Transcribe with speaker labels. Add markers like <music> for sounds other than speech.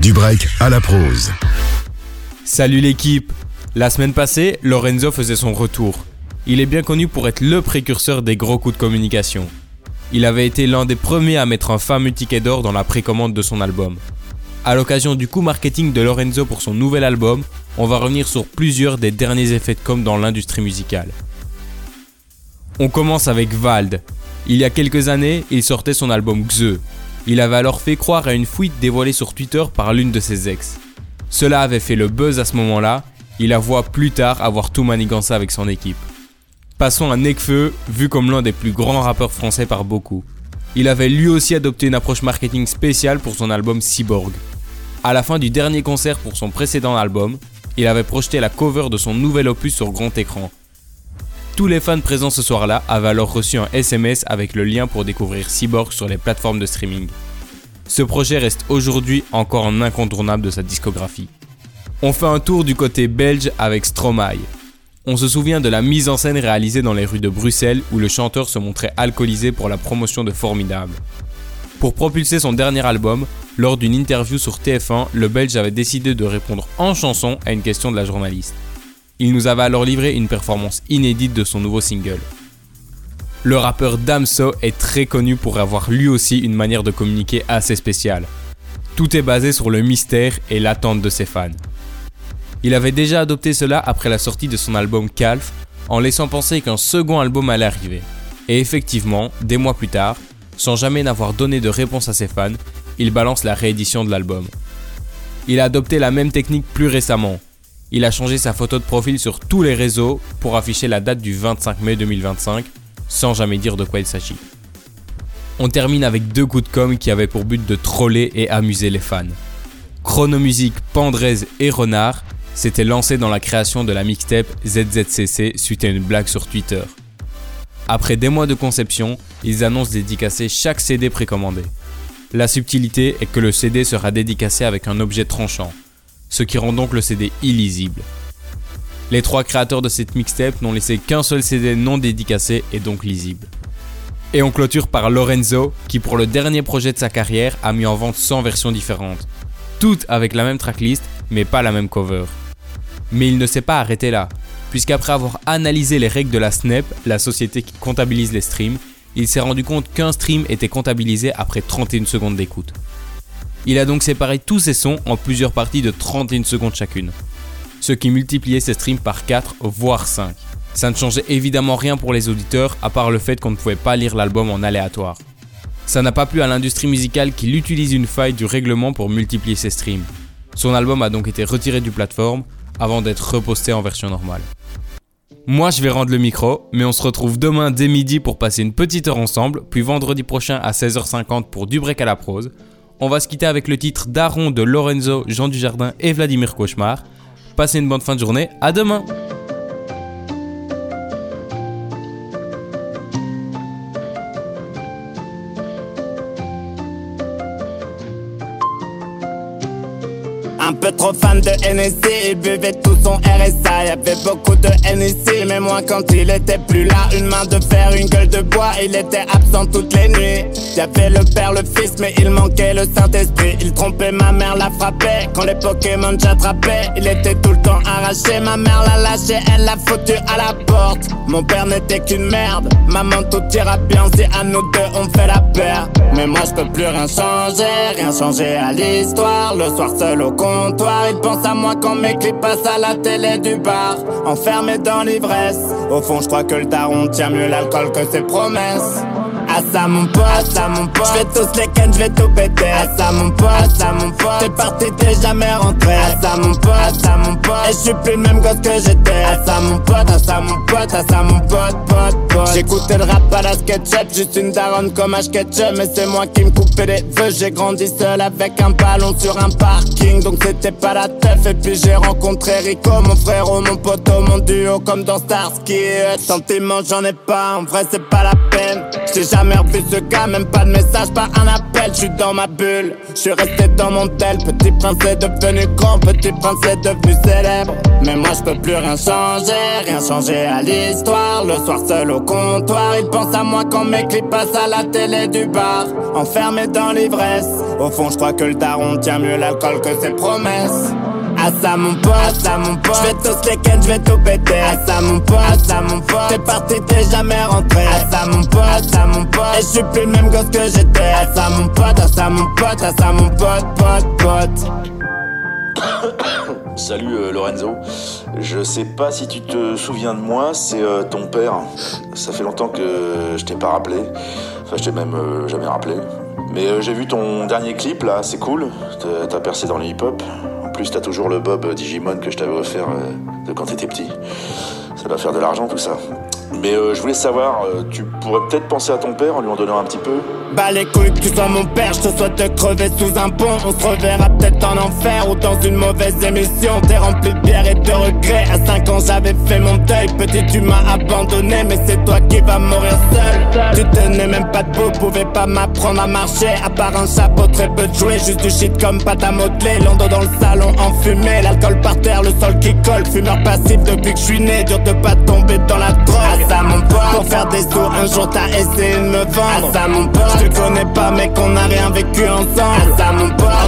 Speaker 1: Du break à la prose.
Speaker 2: Salut l'équipe La semaine passée, Lorenzo faisait son retour. Il est bien connu pour être le précurseur des gros coups de communication. Il avait été l'un des premiers à mettre un fameux ticket d'or dans la précommande de son album. À l'occasion du coup marketing de Lorenzo pour son nouvel album, on va revenir sur plusieurs des derniers effets de com dans l'industrie musicale. On commence avec Vald. Il y a quelques années, il sortait son album Xe. Il avait alors fait croire à une fuite dévoilée sur Twitter par l'une de ses ex. Cela avait fait le buzz à ce moment-là, il avoua plus tard avoir tout manigancé avec son équipe. Passons à Nekfeu, vu comme l'un des plus grands rappeurs français par beaucoup. Il avait lui aussi adopté une approche marketing spéciale pour son album Cyborg. À la fin du dernier concert pour son précédent album, il avait projeté la cover de son nouvel opus sur grand écran. Tous les fans présents ce soir-là avaient alors reçu un SMS avec le lien pour découvrir Cyborg sur les plateformes de streaming. Ce projet reste aujourd'hui encore un incontournable de sa discographie. On fait un tour du côté belge avec Stromae. On se souvient de la mise en scène réalisée dans les rues de Bruxelles où le chanteur se montrait alcoolisé pour la promotion de Formidable. Pour propulser son dernier album, lors d'une interview sur TF1, le Belge avait décidé de répondre en chanson à une question de la journaliste. Il nous avait alors livré une performance inédite de son nouveau single. Le rappeur Damso est très connu pour avoir lui aussi une manière de communiquer assez spéciale. Tout est basé sur le mystère et l'attente de ses fans. Il avait déjà adopté cela après la sortie de son album Calf, en laissant penser qu'un second album allait arriver. Et effectivement, des mois plus tard, sans jamais n'avoir donné de réponse à ses fans, il balance la réédition de l'album. Il a adopté la même technique plus récemment. Il a changé sa photo de profil sur tous les réseaux pour afficher la date du 25 mai 2025, sans jamais dire de quoi il s'agit. On termine avec deux coups de com qui avaient pour but de troller et amuser les fans. Chronomusique, Pandrez et Renard s'étaient lancés dans la création de la mixtape ZZCC suite à une blague sur Twitter. Après des mois de conception, ils annoncent dédicacer chaque CD précommandé. La subtilité est que le CD sera dédicacé avec un objet tranchant, ce qui rend donc le CD illisible. Les trois créateurs de cette mixtape n'ont laissé qu'un seul CD non dédicacé et donc lisible. Et on clôture par Lorenzo, qui pour le dernier projet de sa carrière a mis en vente 100 versions différentes, toutes avec la même tracklist mais pas la même cover. Mais il ne s'est pas arrêté là, puisqu'après avoir analysé les règles de la Snap, la société qui comptabilise les streams, il s'est rendu compte qu'un stream était comptabilisé après 31 secondes d'écoute. Il a donc séparé tous ses sons en plusieurs parties de 31 secondes chacune, ce qui multipliait ses streams par 4 voire 5. Ça ne changeait évidemment rien pour les auditeurs à part le fait qu'on ne pouvait pas lire l'album en aléatoire. Ça n'a pas plu à l'industrie musicale qu'il utilise une faille du règlement pour multiplier ses streams. Son album a donc été retiré du plateforme avant d'être reposté en version normale. Moi, je vais rendre le micro, mais on se retrouve demain dès midi pour passer une petite heure ensemble, puis vendredi prochain à 16h50 pour du break à la prose. On va se quitter avec le titre Daron de Lorenzo, Jean Dujardin et Vladimir Cauchemar. Passez une bonne fin de journée, à demain!
Speaker 3: Un peu trop fan de NSC, il buvait tout son RSA. Y avait beaucoup de NSC, mais moi quand il était plus là, une main de fer, une gueule de bois, il était absent toutes les nuits. Y'avait le père, le fils, mais il manquait le Saint-Esprit. Il trompait ma mère, la frappait. Quand les Pokémon j'attrapais, il était tout le temps arraché. Ma mère l'a lâché, elle l'a foutu à la porte. Mon père n'était qu'une merde. Maman, tout ira bien si à nous deux on fait la paire. Mais moi je peux plus rien changer, rien changer à l'histoire. Le soir seul au il pense à moi quand mes clips passent à la télé du bar. Enfermé dans l'ivresse. Au fond, je crois que le daron tient mieux l'alcool que ses promesses. À ça mon pote, à ça mon pote Je vais tous les ken, je vais tout péter. À ça mon pote, à ça mon pote T'es parti, t'es jamais rentré. À ça mon pote, à ça mon pote Et je suis plus le même gosse que j'étais. À ça mon pote, à ça mon pote, à ça mon pote, pote, pote J'écoutais le rap à la SketchUp Juste une daronne comme un SketchUp. Mais c'est moi qui me coupais les vœux. J'ai grandi seul avec un ballon sur un parking. Donc c'était pas la teuf. Et puis j'ai rencontré Rico, mon frère, mon poteau, mon duo Comme dans Starsky Sentiment j'en ai pas, en vrai c'est pas la peine. J'ai jamais revu ce gars, même pas de message, pas un appel, je suis dans ma bulle. Je suis resté dans mon tel, petit prince est devenu grand, petit prince est devenu célèbre. Mais moi je peux plus rien changer, rien changer à l'histoire. Le soir seul au comptoir, il pense à moi quand mes clips passent à la télé du bar. Enfermé dans l'ivresse, au fond je crois que le daron tient mieux l'alcool que ses promesses. À ça mon pote, à mon pote Je vais tous les ken, je vais tout péter À ça mon pote, à mon pote T'es parti, t'es jamais rentré À ça mon pote, à mon pote Et je suis plus le même gosse que j'étais À ça mon pote, à ça mon pote À ça mon pote, pote, pote <coughs>
Speaker 1: Salut euh, Lorenzo. Je sais pas si tu te souviens de moi, c'est euh, ton père. Ça fait longtemps que je t'ai pas rappelé. Enfin, je t'ai même euh, jamais rappelé. Mais j'ai vu ton dernier clip là, c'est cool. T'as percé dans le hip-hop. Plus, t'as toujours le Bob Digimon que je t'avais offert euh, de quand t'étais petit. Ça va faire de l'argent tout ça. Mais euh, je voulais savoir, euh, tu pourrais peut-être penser à ton père en lui en donnant un petit peu
Speaker 3: Bah les couilles que tu sois mon père, je te souhaite crever sous un pont. On se reverra peut-être en enfer ou dans une mauvaise émission. T'es rempli de bière et de regrets. À 5 ans j'avais fait mon deuil. Petit tu m'as abandonné mais c'est toi qui vas mourir seul. Tu tenais même pas debout, pouvais pas m'apprendre à marcher. À part un chapeau très peu de jouer Juste du shit comme pâte à modeler. Lando dans le salon enfumé L'alcool par terre, sol qui colle Fumeur passif depuis que je suis né. Dur de pas tomber dans la drogue. À ça mon pote. Pour faire des sous un jour t'as essayé de me vendre. À ça mon pote. Je te connais pas mais qu'on a rien vécu ensemble. À ça mon pote